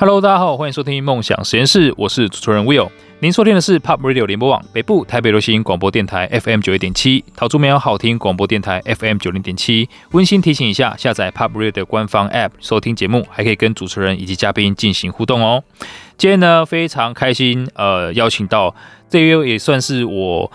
Hello，大家好，欢迎收听梦想实验室，我是主持人 Will。您收听的是 Pop Radio 联播网北部台北流行广播电台 FM 九一点七，桃竹苗好听广播电台 FM 九零点七。温馨提醒一下，下载 Pop Radio 的官方 App 收听节目，还可以跟主持人以及嘉宾进行互动哦。今天呢，非常开心，呃，邀请到这个也算是我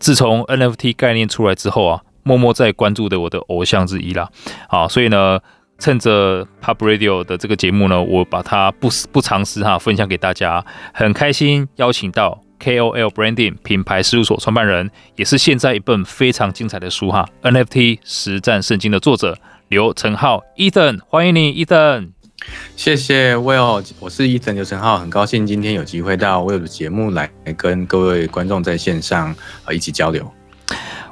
自从 NFT 概念出来之后啊，默默在关注的我的偶像之一啦。好，所以呢。趁着 Pub Radio 的这个节目呢，我把它不不藏私哈分享给大家，很开心邀请到 KOL Branding 品牌事务所创办人，也是现在一本非常精彩的书哈 NFT 实战圣经的作者刘成浩 Ethan，欢迎你 Ethan。谢谢 Will，我是 Ethan 刘成浩，很高兴今天有机会到 Will 的节目来跟各位观众在线上呃一起交流。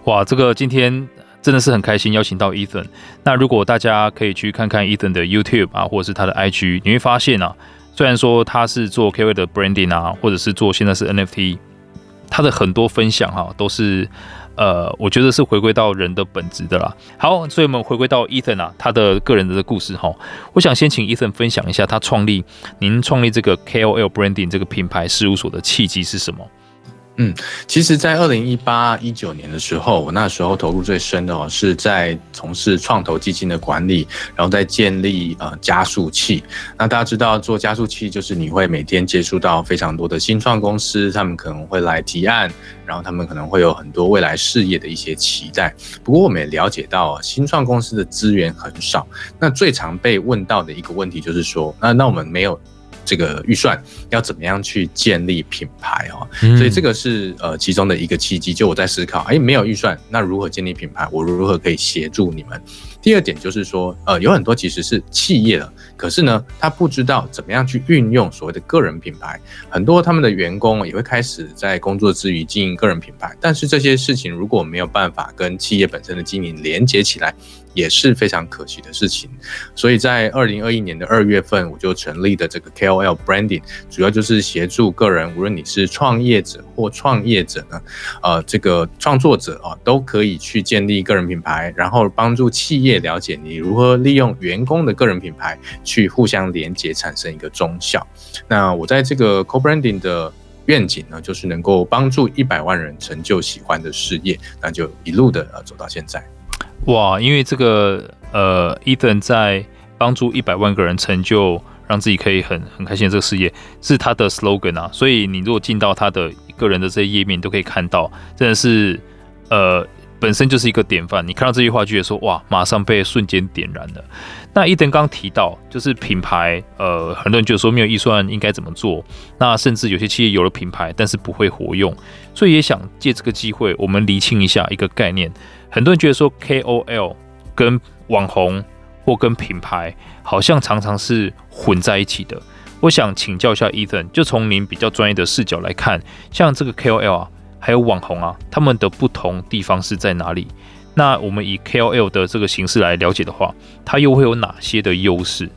哇，这个今天。真的是很开心邀请到 Ethan。那如果大家可以去看看 Ethan 的 YouTube 啊，或者是他的 IG，你会发现啊，虽然说他是做 KOL 的 Branding 啊，或者是做现在是 NFT，他的很多分享哈、啊，都是呃，我觉得是回归到人的本质的啦。好，所以我们回归到 Ethan 啊，他的个人的故事哈、我想先请 Ethan 分享一下他创立您创立这个 KOL Branding 这个品牌事务所的契机是什么？嗯，其实，在二零一八一九年的时候，我那时候投入最深的哦，是在从事创投基金的管理，然后在建立呃加速器。那大家知道，做加速器就是你会每天接触到非常多的新创公司，他们可能会来提案，然后他们可能会有很多未来事业的一些期待。不过，我们也了解到，新创公司的资源很少。那最常被问到的一个问题就是说，那那我们没有。这个预算要怎么样去建立品牌哦？所以这个是呃其中的一个契机。就我在思考，哎，没有预算，那如何建立品牌？我如何可以协助你们？第二点就是说，呃，有很多其实是企业的，可是呢，他不知道怎么样去运用所谓的个人品牌。很多他们的员工也会开始在工作之余经营个人品牌，但是这些事情如果没有办法跟企业本身的经营连接起来，也是非常可惜的事情。所以在二零二一年的二月份，我就成立的这个 KOL Branding，主要就是协助个人，无论你是创业者或创业者呢，呃，这个创作者啊，都可以去建立个人品牌，然后帮助企业。了解你如何利用员工的个人品牌去互相连接，产生一个综效。那我在这个 Co-branding 的愿景呢，就是能够帮助一百万人成就喜欢的事业，那就一路的呃走到现在。哇，因为这个呃，Ethan 在帮助一百万个人成就，让自己可以很很开心的这个事业，是他的 slogan 啊。所以你如果进到他的个人的这些页面，都可以看到，真的是呃。本身就是一个典范，你看到这句话就觉得说哇，马上被瞬间点燃了。那伊登刚提到，就是品牌，呃，很多人觉得说没有预算应该怎么做？那甚至有些企业有了品牌，但是不会活用，所以也想借这个机会，我们厘清一下一个概念。很多人觉得说 KOL 跟网红或跟品牌好像常常是混在一起的。我想请教一下 Ethan，就从您比较专业的视角来看，像这个 KOL 啊。还有网红啊，他们的不同地方是在哪里？那我们以 KOL 的这个形式来了解的话，它又会有哪些的优势？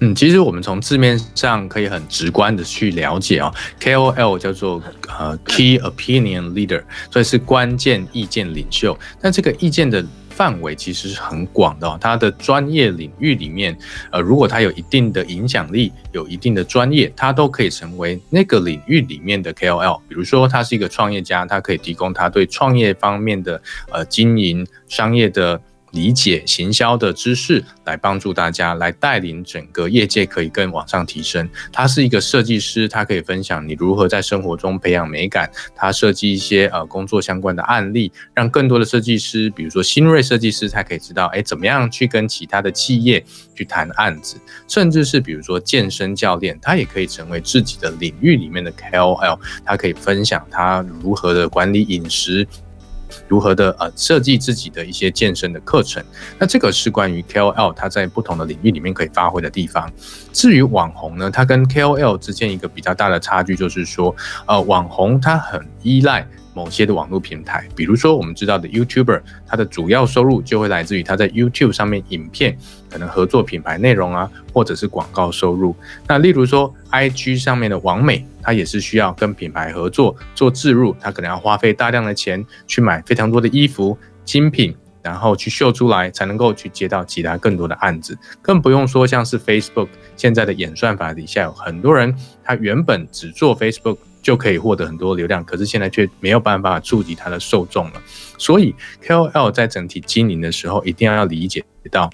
嗯，其实我们从字面上可以很直观的去了解哦，KOL 叫做呃 Key Opinion Leader，所以是关键意见领袖。但这个意见的范围其实是很广的哦，他的专业领域里面，呃，如果他有一定的影响力，有一定的专业，他都可以成为那个领域里面的 KOL。比如说，他是一个创业家，他可以提供他对创业方面的呃经营商业的。理解行销的知识，来帮助大家，来带领整个业界可以更往上提升。他是一个设计师，他可以分享你如何在生活中培养美感。他设计一些呃工作相关的案例，让更多的设计师，比如说新锐设计师，他可以知道，哎，怎么样去跟其他的企业去谈案子。甚至是比如说健身教练，他也可以成为自己的领域里面的 KOL，他可以分享他如何的管理饮食。如何的呃设计自己的一些健身的课程，那这个是关于 KOL 他在不同的领域里面可以发挥的地方。至于网红呢，他跟 KOL 之间一个比较大的差距就是说，呃，网红他很依赖。某些的网络平台，比如说我们知道的 YouTuber，他的主要收入就会来自于他在 YouTube 上面影片可能合作品牌内容啊，或者是广告收入。那例如说 IG 上面的网美，他也是需要跟品牌合作做置入，他可能要花费大量的钱去买非常多的衣服精品。然后去秀出来，才能够去接到其他更多的案子。更不用说像是 Facebook 现在的演算法底下有很多人，他原本只做 Facebook 就可以获得很多流量，可是现在却没有办法触及它的受众了。所以 KOL 在整体经营的时候，一定要要理解到。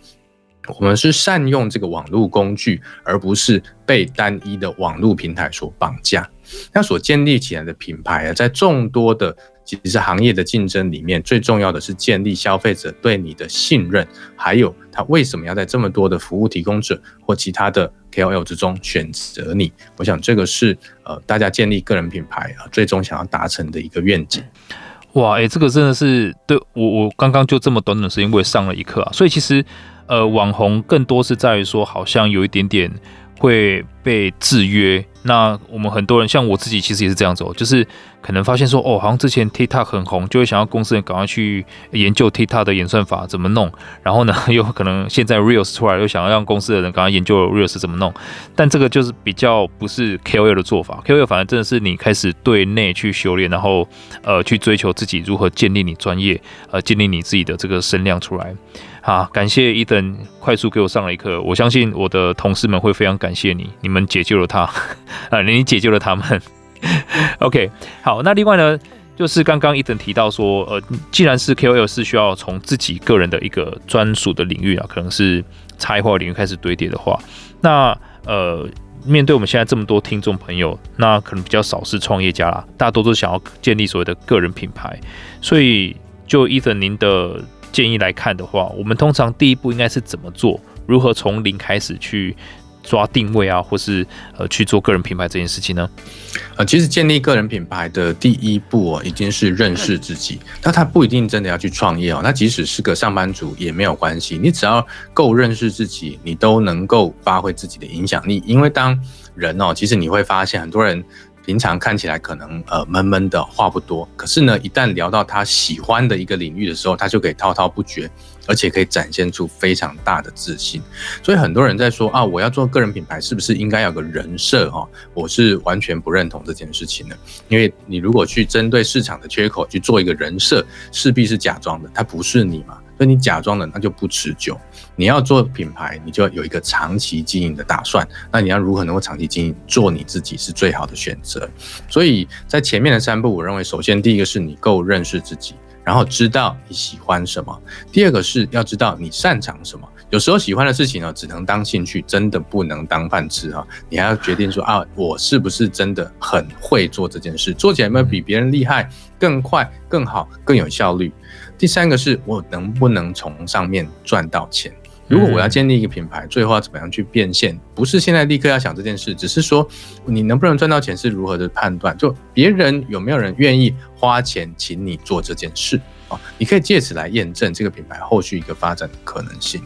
我们是善用这个网络工具，而不是被单一的网络平台所绑架。那所建立起来的品牌啊，在众多的其实行业的竞争里面，最重要的是建立消费者对你的信任，还有他为什么要在这么多的服务提供者或其他的 KOL 之中选择你。我想这个是呃大家建立个人品牌啊，最终想要达成的一个愿景。哇，哎，这个真的是对我我刚刚就这么短短时间，我也上了一课啊，所以其实。呃，网红更多是在于说，好像有一点点会被制约。那我们很多人，像我自己，其实也是这样子哦，就是可能发现说，哦，好像之前 TikTok 很红，就会想要公司人赶快去研究 TikTok 的演算法怎么弄。然后呢，又可能现在 Reels 出来，又想要让公司的人赶快研究 Reels 怎么弄。但这个就是比较不是 KOL 的做法，KOL 反而真的是你开始对内去修炼，然后呃去追求自己如何建立你专业，呃建立你自己的这个声量出来。好，感谢一等快速给我上了一课，我相信我的同事们会非常感谢你，你们解救了他，啊，你解救了他们。OK，好，那另外呢，就是刚刚一等提到说，呃，既然是 KOL 是需要从自己个人的一个专属的领域啊，可能是差异化领域开始堆叠的话，那呃，面对我们现在这么多听众朋友，那可能比较少是创业家啦，大多都想要建立所谓的个人品牌，所以就 Ethan 您的。建议来看的话，我们通常第一步应该是怎么做？如何从零开始去抓定位啊，或是呃去做个人品牌这件事情呢？呃，其实建立个人品牌的第一步哦，已经是认识自己。那他不一定真的要去创业哦，那即使是个上班族也没有关系。你只要够认识自己，你都能够发挥自己的影响力。因为当人哦，其实你会发现很多人。平常看起来可能呃闷闷的话不多，可是呢，一旦聊到他喜欢的一个领域的时候，他就可以滔滔不绝，而且可以展现出非常大的自信。所以很多人在说啊，我要做个人品牌，是不是应该有个人设哈？我是完全不认同这件事情的，因为你如果去针对市场的缺口去做一个人设，势必是假装的，他不是你嘛。所以你假装的那就不持久。你要做品牌，你就要有一个长期经营的打算。那你要如何能够长期经营？做你自己是最好的选择。所以在前面的三步，我认为首先第一个是你够认识自己，然后知道你喜欢什么。第二个是要知道你擅长什么。有时候喜欢的事情呢，只能当兴趣，真的不能当饭吃啊。你还要决定说啊，我是不是真的很会做这件事？做起来有没有比别人厉害、更快、更好、更有效率？第三个是我能不能从上面赚到钱？如果我要建立一个品牌，最后要怎么样去变现？不是现在立刻要想这件事，只是说你能不能赚到钱是如何的判断？就别人有没有人愿意花钱请你做这件事啊？你可以借此来验证这个品牌后续一个发展的可能性。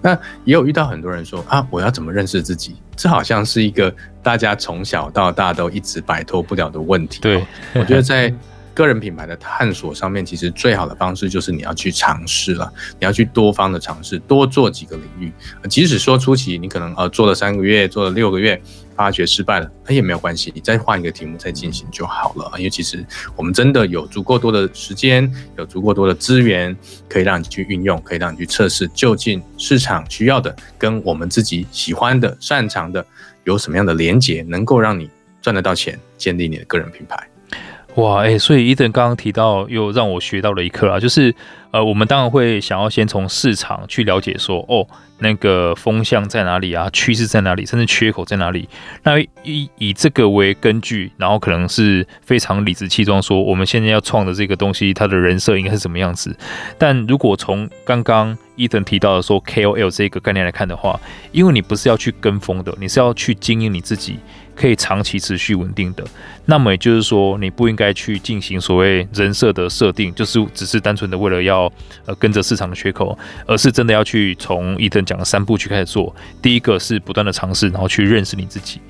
那也有遇到很多人说啊，我要怎么认识自己？这好像是一个大家从小到大都一直摆脱不了的问题。对，我觉得在。个人品牌的探索上面，其实最好的方式就是你要去尝试了，你要去多方的尝试，多做几个领域。即使说初期你可能呃做了三个月，做了六个月，发觉失败了，那也没有关系，你再换一个题目再进行就好了。因为其实我们真的有足够多的时间，有足够多的资源，可以让你去运用，可以让你去测试，究竟市场需要的跟我们自己喜欢的、擅长的有什么样的连结，能够让你赚得到钱，建立你的个人品牌。哇，哎、所以伊登刚刚提到，又让我学到了一课啊，就是，呃，我们当然会想要先从市场去了解说，哦，那个风向在哪里啊，趋势在哪里，甚至缺口在哪里。那以以这个为根据，然后可能是非常理直气壮说，我们现在要创的这个东西，它的人设应该是什么样子。但如果从刚刚伊藤提到的说 KOL 这个概念来看的话，因为你不是要去跟风的，你是要去经营你自己。可以长期持续稳定的，那么也就是说，你不应该去进行所谓人设的设定，就是只是单纯的为了要呃跟着市场的缺口，而是真的要去从 Ethan 讲的三步去开始做。第一个是不断的尝试，然后去认识你自己。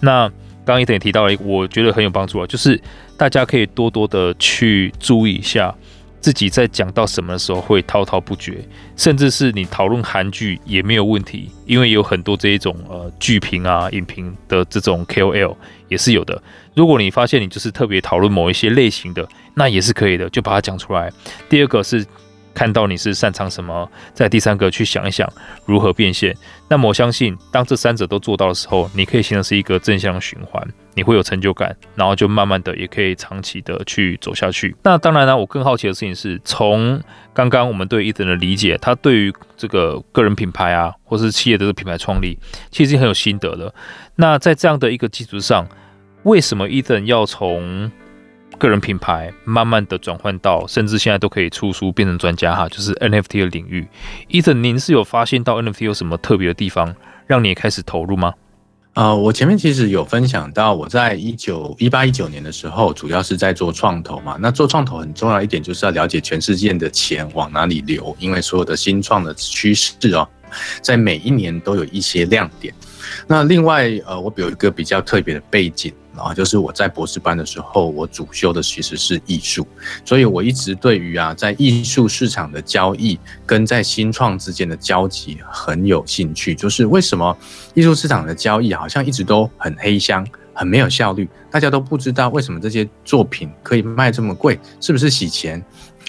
那刚刚 Ethan 也提到了，我觉得很有帮助啊，就是大家可以多多的去注意一下。自己在讲到什么的时候会滔滔不绝，甚至是你讨论韩剧也没有问题，因为有很多这一种呃剧评啊、影评的这种 KOL 也是有的。如果你发现你就是特别讨论某一些类型的，那也是可以的，就把它讲出来。第二个是看到你是擅长什么，在第三个去想一想如何变现。那么我相信，当这三者都做到的时候，你可以形成是一个正向循环，你会有成就感，然后就慢慢的也可以长期的去走下去。那当然呢，我更好奇的事情是从刚刚我们对 Ethan 的理解，他对于这个个人品牌啊，或是企业的这个品牌创立，其实很有心得的。那在这样的一个基础上，为什么 Ethan 要从个人品牌慢慢的转换到，甚至现在都可以出书变成专家哈，就是 NFT 的领域。Ethan，您是有发现到 NFT 有什么特别的地方，让你开始投入吗？呃，我前面其实有分享到，我在一九一八一九年的时候，主要是在做创投嘛。那做创投很重要一点，就是要了解全世界的钱往哪里流，因为所有的新创的趋势哦，在每一年都有一些亮点。那另外，呃，我有一个比较特别的背景。啊，就是我在博士班的时候，我主修的其实是艺术，所以我一直对于啊，在艺术市场的交易跟在新创之间的交集很有兴趣。就是为什么艺术市场的交易好像一直都很黑箱，很没有效率，大家都不知道为什么这些作品可以卖这么贵，是不是洗钱？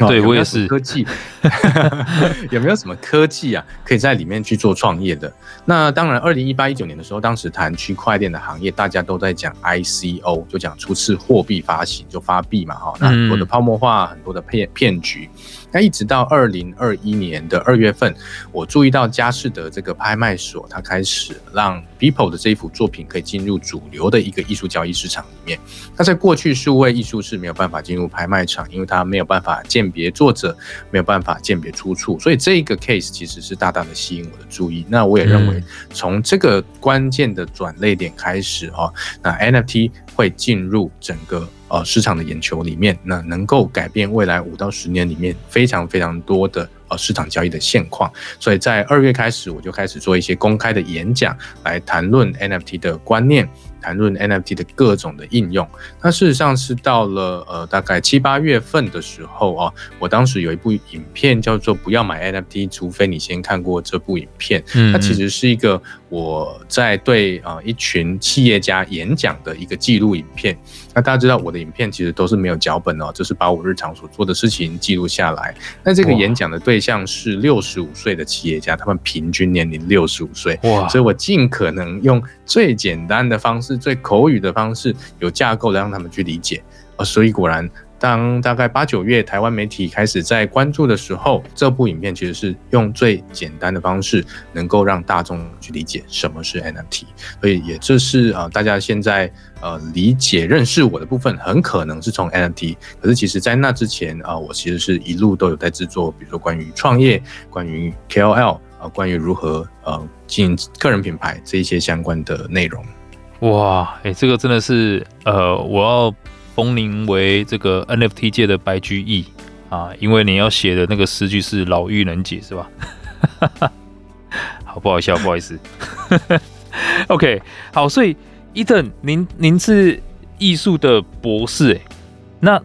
对，我也是科技，有没有什么科技啊，可以在里面去做创业的？那当然，二零一八一九年的时候，当时谈区块链的行业，大家都在讲 ICO，就讲初次货币发行，就发币嘛，哈，那很多的泡沫化，很多的骗骗局。那一直到二零二一年的二月份，我注意到佳士得这个拍卖所，它开始让 People 的这一幅作品可以进入主流的一个艺术交易市场里面。那在过去，数位艺术是没有办法进入拍卖场，因为它没有办法鉴别作者，没有办法鉴别出处，所以这个 case 其实是大大的吸引我的注意。那我也认为，从这个关键的转类点开始哦，那 NFT 会进入整个。呃，市场的眼球里面，那能够改变未来五到十年里面非常非常多的呃市场交易的现况。所以在二月开始，我就开始做一些公开的演讲，来谈论 NFT 的观念。谈论 NFT 的各种的应用，那事实上是到了呃大概七八月份的时候啊，我当时有一部影片叫做《不要买 NFT，除非你先看过这部影片》，它其实是一个我在对啊一群企业家演讲的一个记录影片。那大家知道我的影片其实都是没有脚本哦，就是把我日常所做的事情记录下来。那这个演讲的对象是六十五岁的企业家，他们平均年龄六十五岁，哇！所以我尽可能用最简单的方式。最口语的方式，有架构的让他们去理解，呃，所以果然，当大概八九月台湾媒体开始在关注的时候，这部影片其实是用最简单的方式，能够让大众去理解什么是 NFT，所以也就是啊，大家现在呃理解认识我的部分，很可能是从 NFT，可是其实在那之前啊，我其实是一路都有在制作，比如说关于创业、关于 KOL 啊，关于如何呃经营个人品牌这一些相关的内容。哇，哎、欸，这个真的是，呃，我要封您为这个 NFT 界的白居易啊，因为你要写的那个诗句是老嫗能解是吧？好，不好笑，不好意思。OK，好，所以 Ethan，您您是艺术的博士，哎，那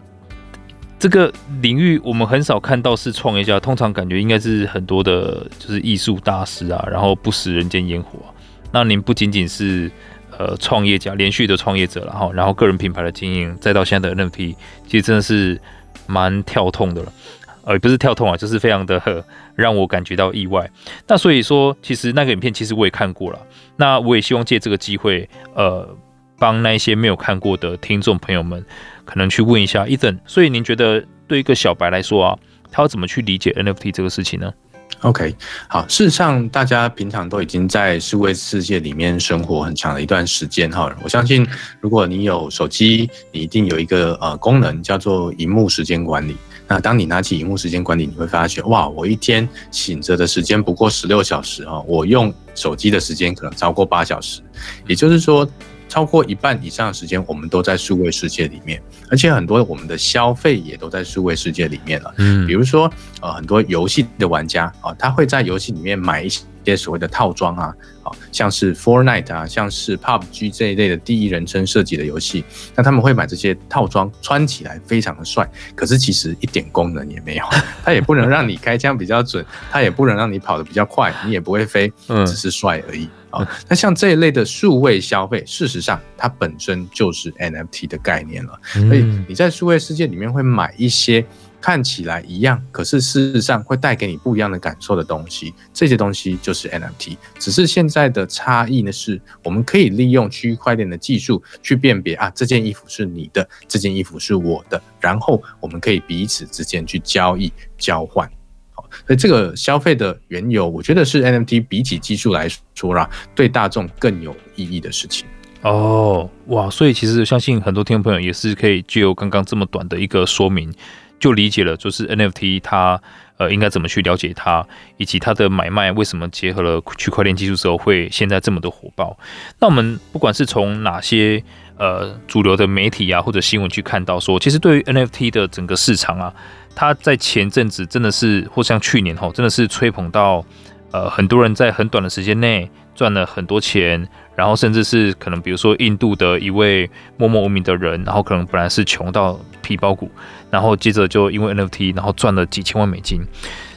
这个领域我们很少看到是创业家，通常感觉应该是很多的，就是艺术大师啊，然后不食人间烟火。那您不仅仅是。呃，创业家连续的创业者，然后然后个人品牌的经营，再到现在的 NFT，其实真的是蛮跳痛的了。呃，不是跳痛啊，就是非常的让我感觉到意外。那所以说，其实那个影片其实我也看过了。那我也希望借这个机会，呃，帮那些没有看过的听众朋友们，可能去问一下 Ethan。所以您觉得对一个小白来说啊，他要怎么去理解 NFT 这个事情呢？OK，好，事实上，大家平常都已经在数位世界里面生活很长的一段时间哈。我相信，如果你有手机，你一定有一个呃功能叫做荧幕时间管理。那当你拿起荧幕时间管理，你会发现，哇，我一天醒着的时间不过十六小时哈，我用手机的时间可能超过八小时，也就是说。超过一半以上的时间，我们都在数位世界里面，而且很多我们的消费也都在数位世界里面了。嗯，比如说，呃，很多游戏的玩家啊，他会在游戏里面买一些。一些所谓的套装啊，好像是 Fortnite 啊，像是 PUBG 这一类的第一人称设计的游戏，那他们会买这些套装，穿起来非常的帅，可是其实一点功能也没有，它也不能让你开枪比较准，它也不能让你跑得比较快，你也不会飞，只是帅而已啊。那像这一类的数位消费，事实上它本身就是 NFT 的概念了，所以你在数位世界里面会买一些。看起来一样，可是事实上会带给你不一样的感受的东西，这些东西就是 NFT。只是现在的差异呢，是我们可以利用区块链的技术去辨别啊，这件衣服是你的，这件衣服是我的，然后我们可以彼此之间去交易交换。好，所以这个消费的缘由，我觉得是 NFT 比起技术来说啦，对大众更有意义的事情。哦，哇！所以其实相信很多听众朋友也是可以就有刚刚这么短的一个说明，就理解了，就是 NFT 它呃应该怎么去了解它，以及它的买卖为什么结合了区块链技术之后会现在这么的火爆。那我们不管是从哪些呃主流的媒体啊或者新闻去看到说，其实对于 NFT 的整个市场啊，它在前阵子真的是或像去年吼，真的是吹捧到呃很多人在很短的时间内赚了很多钱。然后甚至是可能，比如说印度的一位默默无名的人，然后可能本来是穷到皮包骨，然后接着就因为 NFT，然后赚了几千万美金。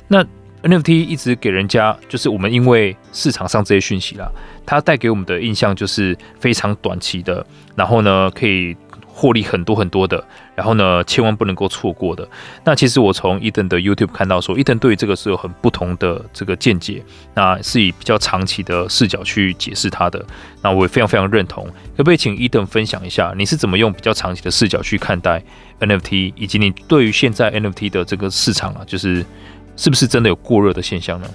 那 NFT 一直给人家就是我们因为市场上这些讯息啦，它带给我们的印象就是非常短期的，然后呢可以。获利很多很多的，然后呢，千万不能够错过的。那其实我从 Ethan 的 YouTube 看到说，Ethan 对于这个是有很不同的这个见解，那是以比较长期的视角去解释它的。那我也非常非常认同。可不可以请 Ethan 分享一下，你是怎么用比较长期的视角去看待 NFT，以及你对于现在 NFT 的这个市场啊，就是是不是真的有过热的现象呢？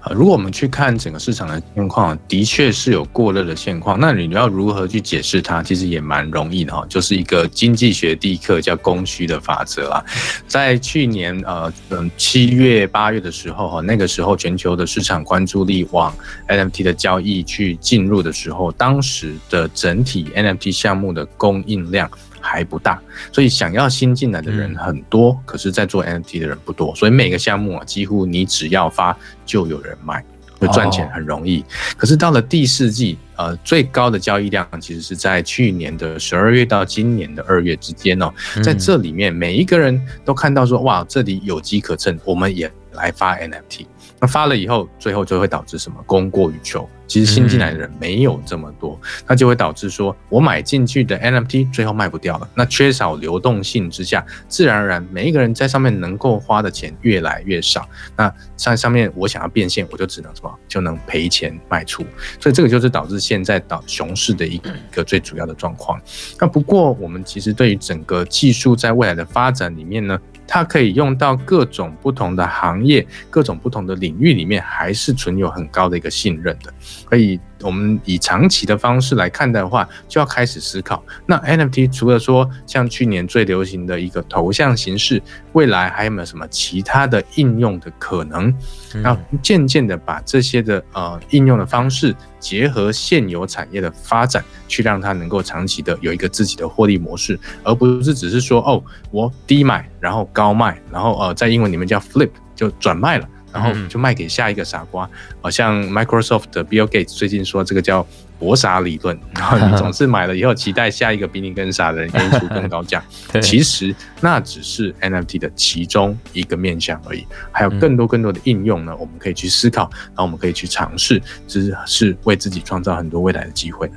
啊，如果我们去看整个市场的现况，的确是有过热的现况。那你要如何去解释它？其实也蛮容易的哈，就是一个经济学第一课叫供需的法则啊。在去年呃嗯七月八月的时候哈，那个时候全球的市场关注力往 NFT 的交易去进入的时候，当时的整体 NFT 项目的供应量。还不大，所以想要新进来的人很多，可是，在做 NFT 的人不多，所以每个项目啊，几乎你只要发就有人买，会赚钱很容易。可是到了第四季，呃，最高的交易量其实是在去年的十二月到今年的二月之间哦，在这里面每一个人都看到说，哇，这里有机可乘，我们也来发 NFT。那发了以后，最后就会导致什么？供过于求。其实新进来的人没有这么多，那就会导致说，我买进去的 NFT 最后卖不掉了。那缺少流动性之下，自然而然每一个人在上面能够花的钱越来越少。那在上面我想要变现，我就只能什么？就能赔钱卖出。所以这个就是导致现在导熊市的一个一个最主要的状况。那不过我们其实对于整个技术在未来的发展里面呢，它可以用到各种不同的行业、各种不同的领域里面，还是存有很高的一个信任的。可以，我们以长期的方式来看的话，就要开始思考。那 NFT 除了说像去年最流行的一个头像形式，未来还有没有什么其他的应用的可能？然后渐渐的把这些的呃应用的方式结合现有产业的发展，去让它能够长期的有一个自己的获利模式，而不是只是说哦，我低买然后高卖，然后呃在英文里面叫 flip 就转卖了。然后就卖给下一个傻瓜，好像 Microsoft 的 Bill Gates 最近说这个叫博傻理论，然后你总是买了以后期待下一个比你更傻的人给你出更高价，其实那只是 NFT 的其中一个面向而已，还有更多更多的应用呢，我们可以去思考，然后我们可以去尝试，这是是为自己创造很多未来的机会的。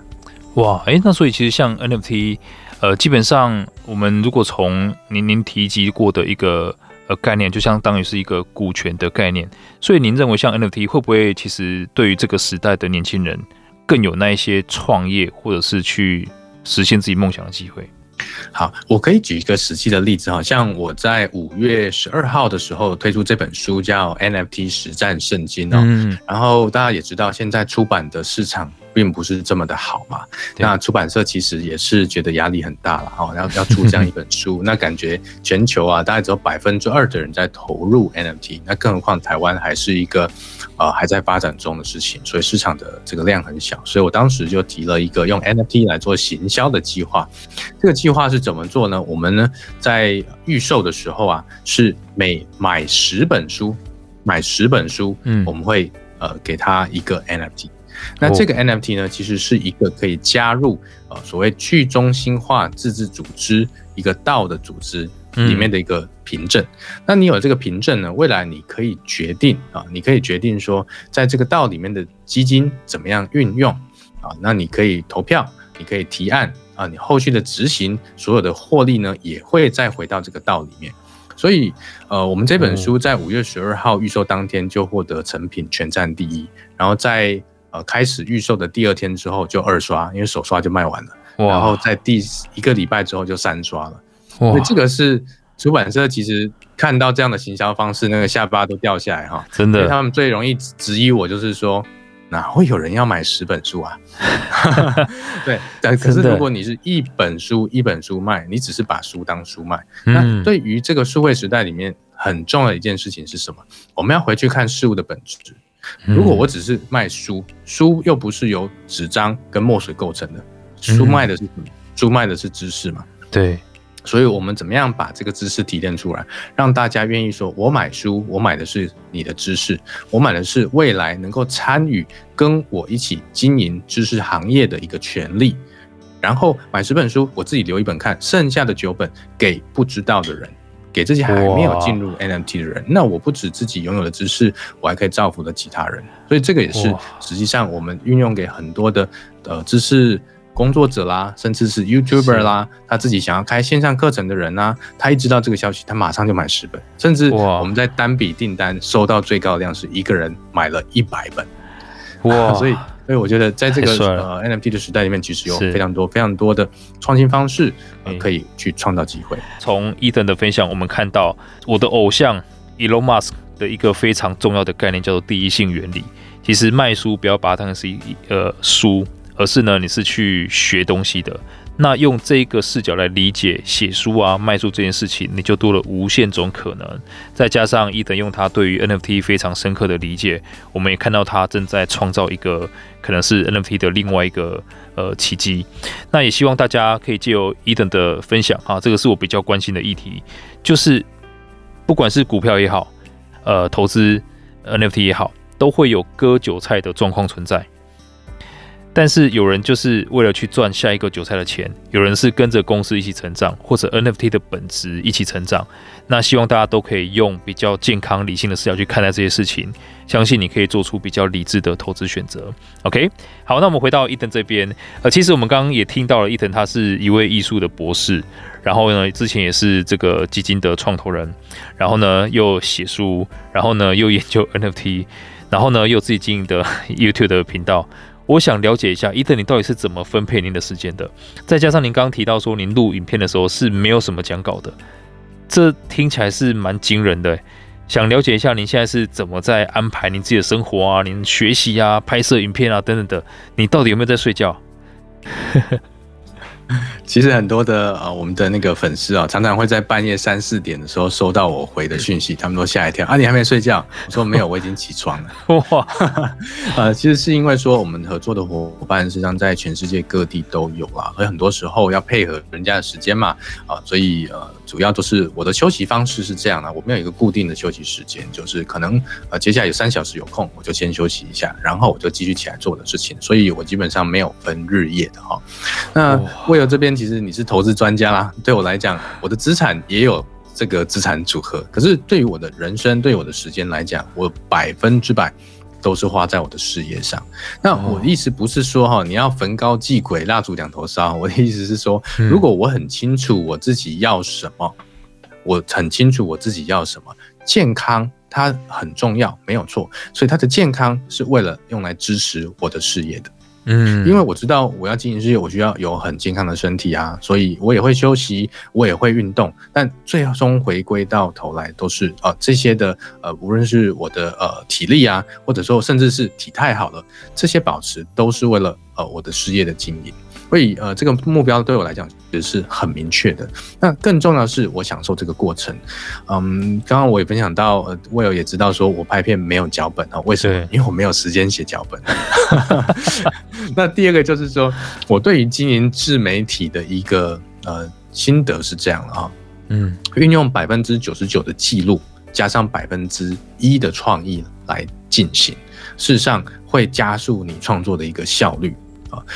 哇，哎，那所以其实像 NFT，呃，基本上我们如果从您您提及过的一个。呃，概念就相当于是一个股权的概念，所以您认为像 NFT 会不会其实对于这个时代的年轻人更有那一些创业或者是去实现自己梦想的机会？好，我可以举一个实际的例子，好像我在五月十二号的时候推出这本书叫 NFT 实战圣经哦，嗯，然后大家也知道现在出版的市场。并不是这么的好嘛，那出版社其实也是觉得压力很大了哦，要要出这样一本书，那感觉全球啊，大概只有百分之二的人在投入 NFT，那更何况台湾还是一个呃还在发展中的事情，所以市场的这个量很小，所以我当时就提了一个用 NFT 来做行销的计划。这个计划是怎么做呢？我们呢在预售的时候啊，是每买十本书，买十本书，嗯，我们会呃给他一个 NFT。那这个 NFT 呢，其实是一个可以加入呃所谓去中心化自治组织一个道的组织里面的一个凭证。那你有这个凭证呢，未来你可以决定啊，你可以决定说，在这个道里面的基金怎么样运用啊，那你可以投票，你可以提案啊，你后续的执行所有的获利呢，也会再回到这个道里面。所以呃，我们这本书在五月十二号预售当天就获得成品全站第一，然后在呃开始预售的第二天之后就二刷，因为首刷就卖完了，然后在第一个礼拜之后就三刷了。所以这个是出版社其实看到这样的行销方式，那个下巴都掉下来哈，真的。他们最容易质疑我就是说。哪会有人要买十本书啊？对，但可是如果你是一本书一本书卖，你只是把书当书卖，那对于这个数位时代里面很重要的一件事情是什么？我们要回去看事物的本质。如果我只是卖书，书又不是由纸张跟墨水构成的，书卖的是什么？书卖的是知识嘛？对。所以，我们怎么样把这个知识提炼出来，让大家愿意说：“我买书，我买的是你的知识，我买的是未来能够参与跟我一起经营知识行业的一个权利。”然后买十本书，我自己留一本看，剩下的九本给不知道的人，给这些还没有进入 NFT 的人。那我不止自己拥有的知识，我还可以造福了其他人。所以，这个也是实际上我们运用给很多的呃知识。工作者啦，甚至是 YouTuber 啦，他自己想要开线上课程的人呐，他一知道这个消息，他马上就买十本，甚至我们在单笔订单收到最高的量是一个人买了一百本，哇！所以，所以我觉得在这个呃 NFT 的时代里面，其实有非常多非常多的创新方式，可以去创造机会。从 Ethan 的分享，我们看到我的偶像 Elon Musk 的一个非常重要的概念叫做第一性原理。其实卖书不要把它当成是一呃书。而是呢，你是去学东西的。那用这个视角来理解写书啊、卖书这件事情，你就多了无限种可能。再加上伊藤用他对于 NFT 非常深刻的理解，我们也看到他正在创造一个可能是 NFT 的另外一个呃奇迹。那也希望大家可以借由伊藤的分享啊，这个是我比较关心的议题，就是不管是股票也好，呃，投资 NFT 也好，都会有割韭菜的状况存在。但是有人就是为了去赚下一个韭菜的钱，有人是跟着公司一起成长，或者 NFT 的本质一起成长。那希望大家都可以用比较健康、理性的视角去看待这些事情，相信你可以做出比较理智的投资选择。OK，好，那我们回到伊藤这边，呃，其实我们刚刚也听到了伊藤他是一位艺术的博士，然后呢，之前也是这个基金的创投人，然后呢又写书，然后呢又研究 NFT，然后呢又自己经营的 YouTube 的频道。我想了解一下伊藤你到底是怎么分配您的时间的？再加上您刚刚提到说，您录影片的时候是没有什么讲稿的，这听起来是蛮惊人的。想了解一下，您现在是怎么在安排您自己的生活啊？您学习啊、拍摄影片啊等等的，你到底有没有在睡觉？其实很多的呃，我们的那个粉丝啊，常常会在半夜三四点的时候收到我回的讯息，他们都吓一跳啊，你还没睡觉？我说没有，我已经起床了。哇，呃，其实是因为说我们合作的伙伴实际上在全世界各地都有啦，所以很多时候要配合人家的时间嘛，啊，所以呃，主要都是我的休息方式是这样的，我没有一个固定的休息时间，就是可能呃接下来有三小时有空，我就先休息一下，然后我就继续起来做我的事情，所以我基本上没有分日夜的哈。那为了这边。其实你是投资专家啦，对我来讲，我的资产也有这个资产组合。可是对于我的人生，对我的时间来讲，我百分之百都是花在我的事业上。那我的意思不是说哈，你要焚高祭鬼，蜡烛两头烧。我的意思是说，如果我很清楚我自己要什么，我很清楚我自己要什么，健康它很重要，没有错。所以它的健康是为了用来支持我的事业的。嗯，因为我知道我要经营事业，我需要有很健康的身体啊，所以我也会休息，我也会运动，但最终回归到头来都是呃这些的呃，无论是我的呃体力啊，或者说甚至是体态好了，这些保持都是为了呃我的事业的经营。所以，呃，这个目标对我来讲也是很明确的。那更重要的是，我享受这个过程。嗯，刚刚我也分享到，呃，Will 也知道说我拍片没有脚本啊，为什么？因为我没有时间写脚本。那第二个就是说，我对于经营自媒体的一个呃心得是这样的啊，嗯，运用百分之九十九的记录，加上百分之一的创意来进行，事实上会加速你创作的一个效率。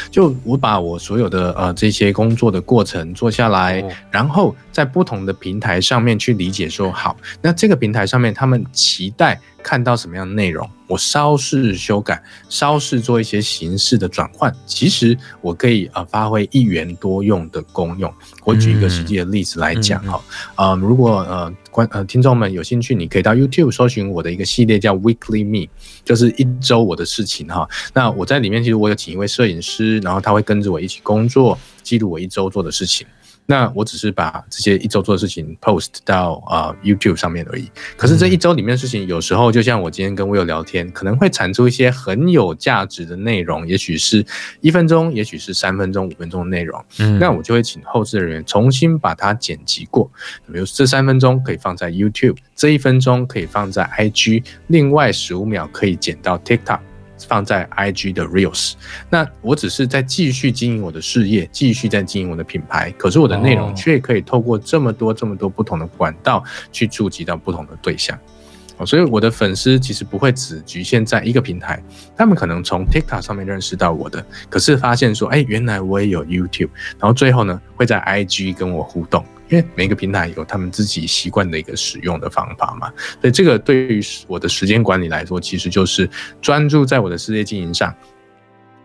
就我把我所有的呃这些工作的过程做下来，然后在不同的平台上面去理解说，好，那这个平台上面他们期待看到什么样的内容，我稍事修改，稍事做一些形式的转换，其实我可以呃发挥一元多用的功用。我举一个实际的例子来讲哈，啊、嗯嗯呃，如果呃观呃听众们有兴趣，你可以到 YouTube 搜寻我的一个系列叫 Weekly Me，就是一周我的事情哈。那我在里面其实我有请一位摄影师，然后他会跟着我一起工作，记录我一周做的事情。那我只是把这些一周做的事情 post 到啊、呃、YouTube 上面而已。可是这一周里面的事情，有时候就像我今天跟 Will 聊天，可能会产出一些很有价值的内容，也许是一分钟，也许是三分钟、五分钟的内容。嗯，那我就会请后置人员重新把它剪辑过。比如这三分钟可以放在 YouTube，这一分钟可以放在 IG，另外十五秒可以剪到 TikTok。放在 IG 的 Reels，那我只是在继续经营我的事业，继续在经营我的品牌，可是我的内容却可以透过这么多这么多不同的管道去触及到不同的对象。所以我的粉丝其实不会只局限在一个平台，他们可能从 TikTok 上面认识到我的，可是发现说，哎，原来我也有 YouTube，然后最后呢，会在 IG 跟我互动，因为每个平台有他们自己习惯的一个使用的方法嘛。所以这个对于我的时间管理来说，其实就是专注在我的事业经营上，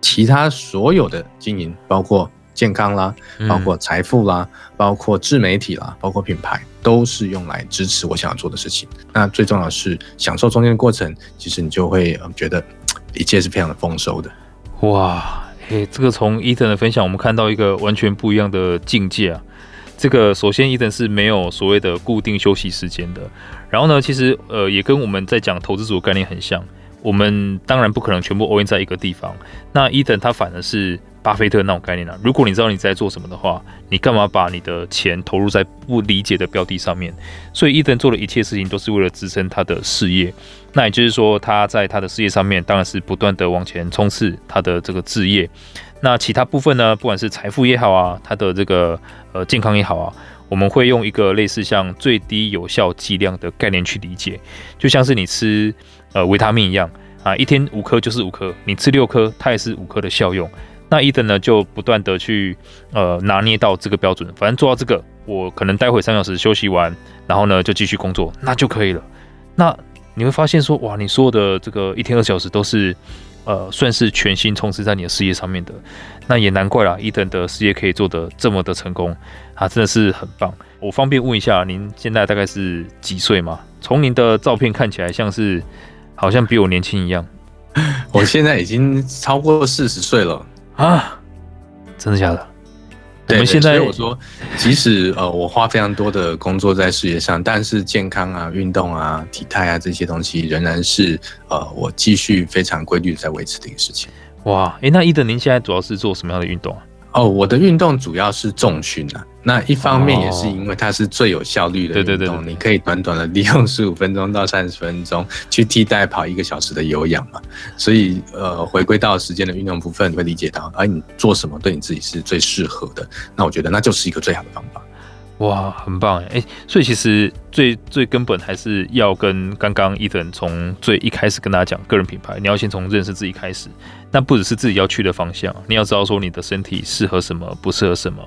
其他所有的经营，包括健康啦，包括财富啦，包括自媒体啦，包括品牌。都是用来支持我想要做的事情。那最重要的是享受中间的过程，其实你就会觉得一切是非常的丰收的。哇，诶，这个从 Ethan 的分享，我们看到一个完全不一样的境界啊。这个首先伊藤是没有所谓的固定休息时间的。然后呢，其实呃，也跟我们在讲投资组的概念很像。我们当然不可能全部 all in 在一个地方。那伊藤他反而是。巴菲特那种概念呢、啊？如果你知道你在做什么的话，你干嘛把你的钱投入在不理解的标的上面？所以伊藤做的一切事情都是为了支撑他的事业。那也就是说，他在他的事业上面当然是不断的往前冲刺他的这个置业。那其他部分呢？不管是财富也好啊，他的这个呃健康也好啊，我们会用一个类似像最低有效剂量的概念去理解，就像是你吃呃维他命一样啊，一天五颗就是五颗，你吃六颗，它也是五颗的效用。那 Ethan 呢，就不断的去呃拿捏到这个标准，反正做到这个，我可能待会三小时休息完，然后呢就继续工作，那就可以了。那你会发现说，哇，你所有的这个一天二小时都是呃算是全心充斥在你的事业上面的，那也难怪啦，Ethan 的事业可以做得这么的成功，啊，真的是很棒。我方便问一下，您现在大概是几岁吗？从您的照片看起来像是好像比我年轻一样。我现在已经超过四十岁了。啊，真的假的？对，我们现在我说，即使呃我花非常多的工作在事业上，但是健康啊、运动啊、体态啊这些东西，仍然是呃我继续非常规律在维持的一个事情。哇，诶、欸，那 Ethan 您现在主要是做什么样的运动啊？哦，我的运动主要是重训啊。那一方面也是因为它是最有效率的运动，对对对，你可以短短的利用十五分钟到三十分钟去替代跑一个小时的有氧嘛。所以呃，回归到时间的运动部分，你会理解到，哎，你做什么对你自己是最适合的。那我觉得那就是一个最好的方法。哇，很棒哎！所以其实最最根本还是要跟刚刚伊藤从最一开始跟大家讲个人品牌，你要先从认识自己开始。那不只是自己要去的方向，你要知道说你的身体适合什么，不适合什么。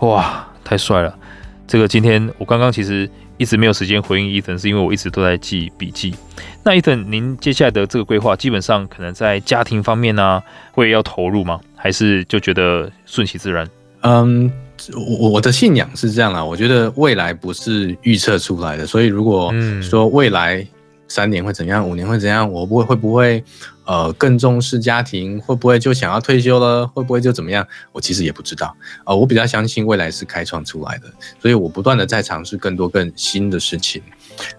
哇，太帅了！这个今天我刚刚其实一直没有时间回应伊藤是因为我一直都在记笔记。那伊藤您接下来的这个规划，基本上可能在家庭方面呢、会要投入吗？还是就觉得顺其自然？嗯。我我的信仰是这样啊，我觉得未来不是预测出来的，所以如果说未来三年会怎样，五年会怎样，我不会会不会呃更重视家庭，会不会就想要退休了，会不会就怎么样，我其实也不知道。呃，我比较相信未来是开创出来的，所以我不断的在尝试更多更新的事情。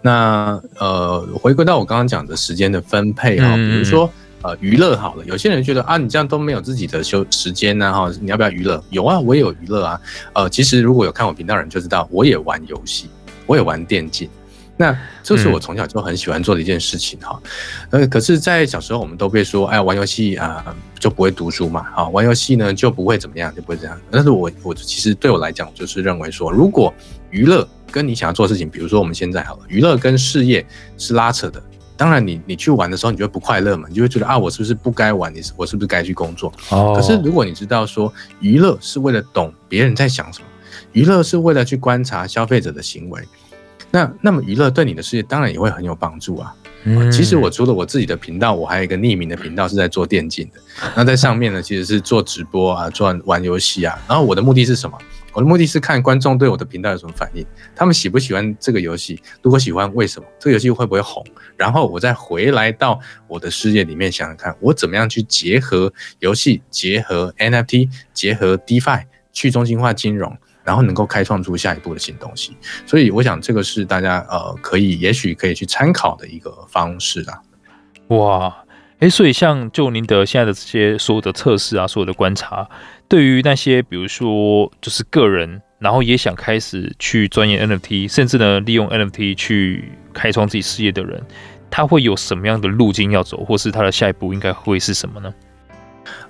那呃，回归到我刚刚讲的时间的分配啊，比如说。呃，娱乐好了，有些人觉得啊，你这样都没有自己的休时间呢，哈，你要不要娱乐？有啊，我也有娱乐啊。呃，其实如果有看我频道的人就知道，我也玩游戏，我也玩电竞。那这是我从小就很喜欢做的一件事情哈。呃，可是，在小时候我们都被说，哎，玩游戏啊就不会读书嘛，啊，玩游戏呢就不会怎么样，就不会这样。但是我我其实对我来讲，就是认为说，如果娱乐跟你想要做的事情，比如说我们现在好了，娱乐跟事业是拉扯的。当然你，你你去玩的时候，你就会不快乐嘛，你就会觉得啊，我是不是不该玩？你我是不是该去工作？哦。可是如果你知道说，娱乐是为了懂别人在想什么，娱乐是为了去观察消费者的行为，那那么娱乐对你的事业当然也会很有帮助啊。嗯，其实我除了我自己的频道，我还有一个匿名的频道是在做电竞的。那在上面呢，其实是做直播啊，做玩游戏啊。然后我的目的是什么？我的目的是看观众对我的频道有什么反应，他们喜不喜欢这个游戏？如果喜欢，为什么？这个游戏会不会红？然后我再回来到我的世界里面想想看，我怎么样去结合游戏、结合 NFT、结合 DeFi 去中心化金融，然后能够开创出下一步的新东西。所以我想这个是大家呃可以也许可以去参考的一个方式啦。哇，诶，所以像就宁德现在的这些所有的测试啊，所有的观察。对于那些比如说就是个人，然后也想开始去钻研 NFT，甚至呢利用 NFT 去开创自己事业的人，他会有什么样的路径要走，或是他的下一步应该会是什么呢？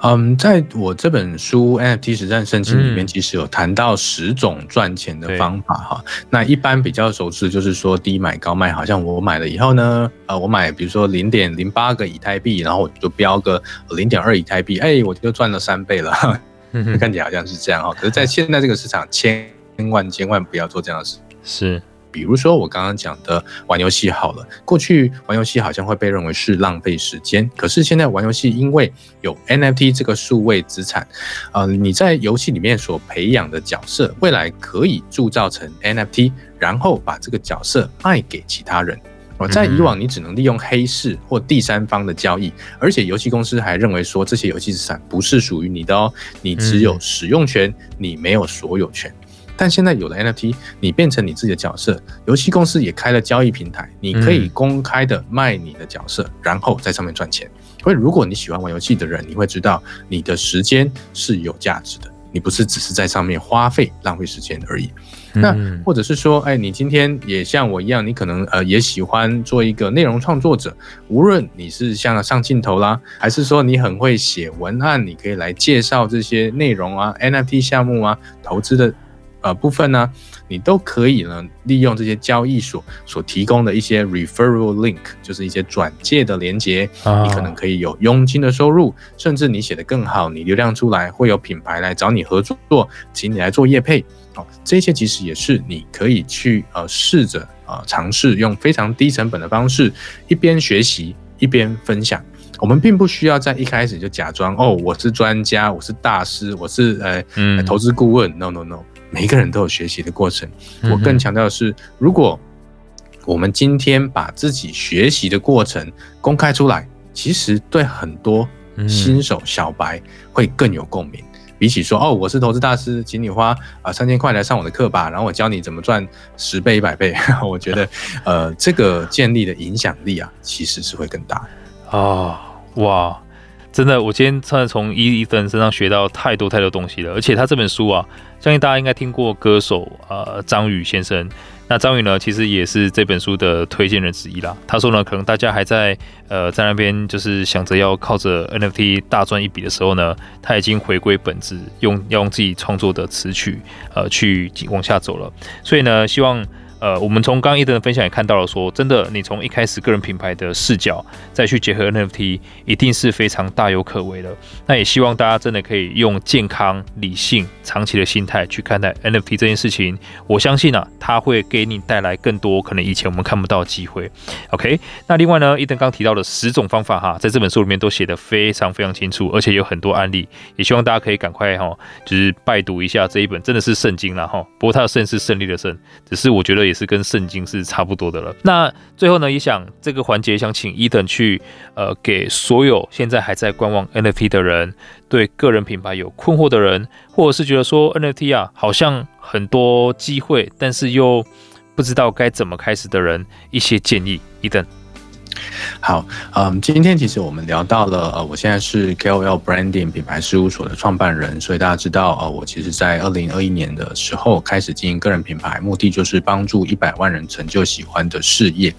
嗯，在我这本书《NFT 实战圣经》里面，其实有谈到十种赚钱的方法哈。嗯、那一般比较熟知就是说低买高卖，好像我买了以后呢，呃，我买比如说零点零八个以太币，然后我就标个零点二以太币，哎，我就赚了三倍了。看起来好像是这样哈，可是，在现在这个市场，千万千万不要做这样的事。是，比如说我刚刚讲的玩游戏好了，过去玩游戏好像会被认为是浪费时间，可是现在玩游戏因为有 NFT 这个数位资产，呃，你在游戏里面所培养的角色，未来可以铸造成 NFT，然后把这个角色卖给其他人。在以往，你只能利用黑市或第三方的交易，而且游戏公司还认为说，这些游戏资产不是属于你的哦，你只有使用权，你没有所有权。但现在有了 NFT，你变成你自己的角色，游戏公司也开了交易平台，你可以公开的卖你的角色，然后在上面赚钱。所以，如果你喜欢玩游戏的人，你会知道你的时间是有价值的。你不是只是在上面花费浪费时间而已，那或者是说，哎，你今天也像我一样，你可能呃也喜欢做一个内容创作者，无论你是像上镜头啦，还是说你很会写文案，你可以来介绍这些内容啊，NFT 项目啊，投资的。呃，部分呢，你都可以呢，利用这些交易所所提供的一些 referral link，就是一些转介的连接，你可能可以有佣金的收入，甚至你写得更好，你流量出来，会有品牌来找你合作，请你来做业配，哦，这些其实也是你可以去呃试着呃尝试用非常低成本的方式，一边学习一边分享。我们并不需要在一开始就假装哦，我是专家，我是大师，我是呃、嗯、投资顾问，no no no。每一个人都有学习的过程。我更强调的是，如果我们今天把自己学习的过程公开出来，其实对很多新手小白会更有共鸣。比起说哦，我是投资大师，请你花啊三千块来上我的课吧，然后我教你怎么赚十倍、一百倍。我觉得，呃，这个建立的影响力啊，其实是会更大的。哦，哇！真的，我今天真的从伊森身上学到太多太多东西了。而且他这本书啊，相信大家应该听过歌手呃张宇先生。那张宇呢，其实也是这本书的推荐人之一啦。他说呢，可能大家还在呃在那边就是想着要靠着 NFT 大赚一笔的时候呢，他已经回归本质，用要用自己创作的词曲呃去往下走了。所以呢，希望。呃，我们从刚刚伊登的分享也看到了说，真的，你从一开始个人品牌的视角再去结合 NFT，一定是非常大有可为的。那也希望大家真的可以用健康、理性、长期的心态去看待 NFT 这件事情。我相信啊，它会给你带来更多可能以前我们看不到的机会。OK，那另外呢，伊登刚提到的十种方法哈，在这本书里面都写得非常非常清楚，而且有很多案例，也希望大家可以赶快哈，就是拜读一下这一本，真的是圣经了哈。不过它的胜是胜利的胜，只是我觉得。也是跟圣经是差不多的了。那最后呢，也想这个环节想请伊登去，呃，给所有现在还在观望 NFT 的人，对个人品牌有困惑的人，或者是觉得说 NFT 啊，好像很多机会，但是又不知道该怎么开始的人，一些建议伊登。好，嗯，今天其实我们聊到了，呃，我现在是 KOL Branding 品牌事务所的创办人，所以大家知道，呃，我其实，在二零二一年的时候开始经营个人品牌，目的就是帮助一百万人成就喜欢的事业。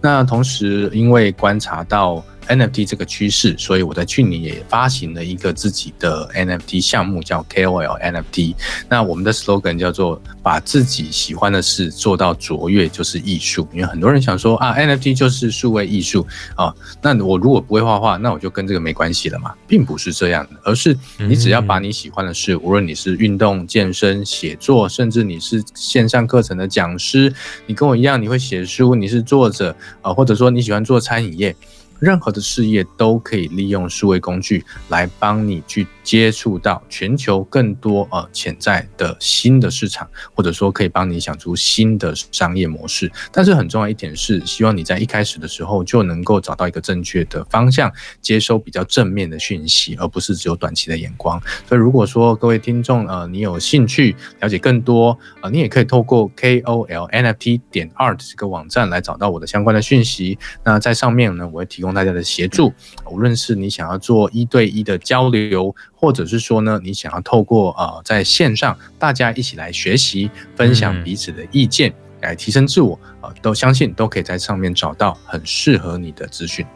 那同时，因为观察到 NFT 这个趋势，所以我在去年也发行了一个自己的 NFT 项目，叫 KOL NFT。那我们的 slogan 叫做“把自己喜欢的事做到卓越就是艺术”。因为很多人想说啊，NFT 就是数位艺术啊，那我如果不会画画，那我就跟这个没关系了嘛，并不是这样的，而是你只要把你喜欢的事，无论你是运动、健身、写作，甚至你是线上课程的讲师，你跟我一样，你会写书，你是作者啊，或者说你喜欢做餐饮业。任何的事业都可以利用数位工具来帮你去接触到全球更多呃潜在的新的市场，或者说可以帮你想出新的商业模式。但是很重要一点是，希望你在一开始的时候就能够找到一个正确的方向，接收比较正面的讯息，而不是只有短期的眼光。所以如果说各位听众呃你有兴趣了解更多呃，你也可以透过 KOL NFT 点 art 这个网站来找到我的相关的讯息。那在上面呢，我会提供大家的协助，无论是你想要做一对一的交流，或者是说呢，你想要透过呃在线上大家一起来学习、分享彼此的意见，来提升自我，呃，都相信都可以在上面找到很适合你的资讯。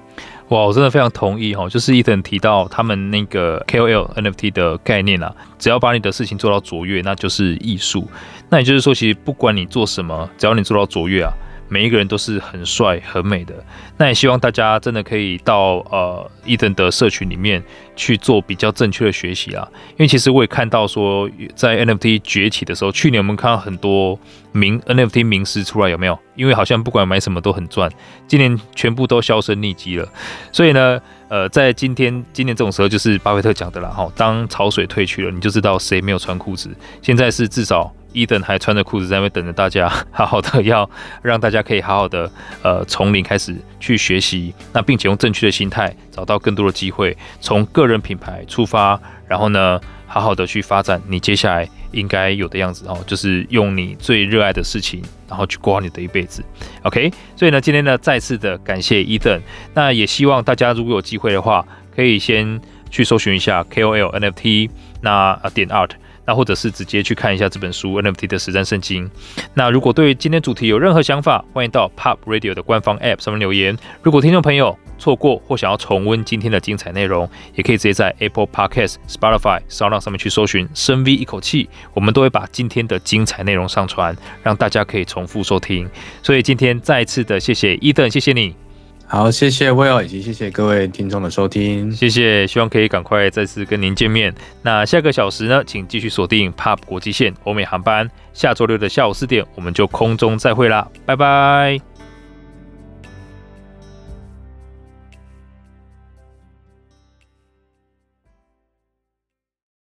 哇，我真的非常同意哈，就是伊藤提到他们那个 KOL NFT 的概念啊，只要把你的事情做到卓越，那就是艺术。那也就是说，其实不管你做什么，只要你做到卓越啊。每一个人都是很帅很美的，那也希望大家真的可以到呃 Ethan 的社群里面去做比较正确的学习啊，因为其实我也看到说，在 NFT 崛起的时候，去年我们看到很多名 NFT 名师出来有没有？因为好像不管买什么都很赚，今年全部都销声匿迹了。所以呢，呃，在今天今年这种时候，就是巴菲特讲的啦，哈，当潮水退去了，你就知道谁没有穿裤子。现在是至少。Ethan 还穿着裤子在那边等着大家，好好的要让大家可以好好的呃从零开始去学习，那并且用正确的心态找到更多的机会，从个人品牌出发，然后呢好好的去发展你接下来应该有的样子哦，就是用你最热爱的事情，然后去过好你的一辈子。OK，所以呢今天呢再次的感谢 Ethan，那也希望大家如果有机会的话，可以先去搜寻一下 KOL NFT 那点 Art。那或者是直接去看一下这本书《NFT 的实战圣经》。那如果对今天主题有任何想法，欢迎到 POP Radio 的官方 App 上面留言。如果听众朋友错过或想要重温今天的精彩内容，也可以直接在 Apple Podcast、Spotify、sound 上面去搜寻“深 V 一口气”，我们都会把今天的精彩内容上传，让大家可以重复收听。所以今天再一次的谢谢 Ethan，谢谢你。好，谢谢 Will，以及谢谢各位听众的收听，谢谢，希望可以赶快再次跟您见面。那下个小时呢，请继续锁定 POP 国际线欧美航班，下周六的下午四点，我们就空中再会啦，拜拜。